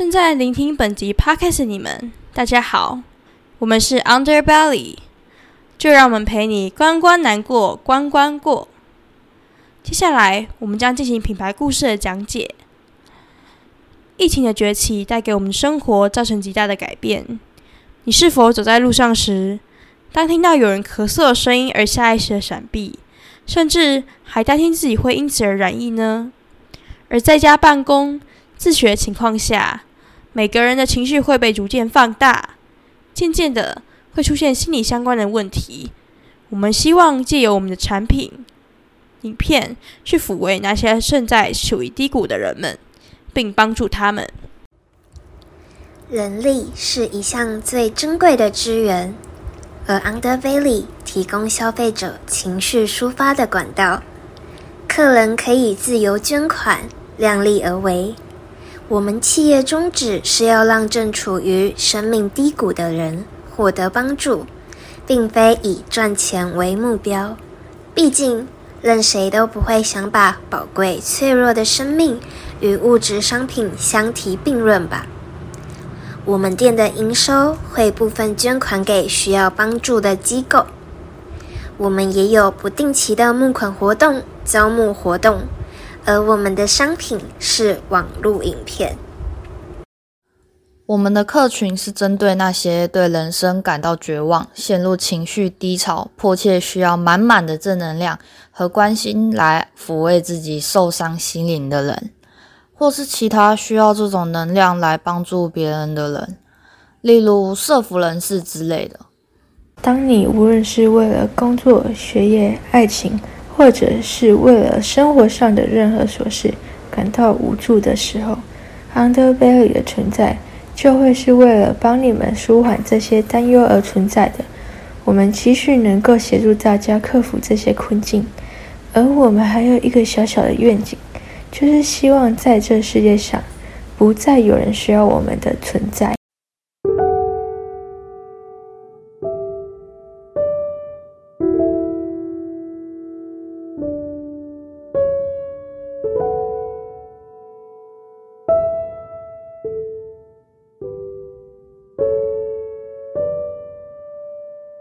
正在聆听本集 podcast 你们，大家好，我们是 Underbelly，就让我们陪你关关难过关关过。接下来，我们将进行品牌故事的讲解。疫情的崛起带给我们生活造成极大的改变。你是否走在路上时，当听到有人咳嗽的声音而下意识的闪避，甚至还担心自己会因此而染疫呢？而在家办公。自学情况下，每个人的情绪会被逐渐放大，渐渐的会出现心理相关的问题。我们希望借由我们的产品、影片去抚慰那些正在处于低谷的人们，并帮助他们。人力是一项最珍贵的资源，而 Undervalley 提供消费者情绪抒发的管道。客人可以自由捐款，量力而为。我们企业宗旨是要让正处于生命低谷的人获得帮助，并非以赚钱为目标。毕竟，任谁都不会想把宝贵脆弱的生命与物质商品相提并论吧。我们店的营收会部分捐款给需要帮助的机构。我们也有不定期的募款活动、招募活动。而我们的商品是网络影片。我们的客群是针对那些对人生感到绝望、陷入情绪低潮、迫切需要满满的正能量和关心来抚慰自己受伤心灵的人，或是其他需要这种能量来帮助别人的人，例如社福人士之类的。当你无论是为了工作、学业、爱情，或者是为了生活上的任何琐事感到无助的时候，Underbelly 的存在就会是为了帮你们舒缓这些担忧而存在的。我们期许能够协助大家克服这些困境，而我们还有一个小小的愿景，就是希望在这世界上不再有人需要我们的存在。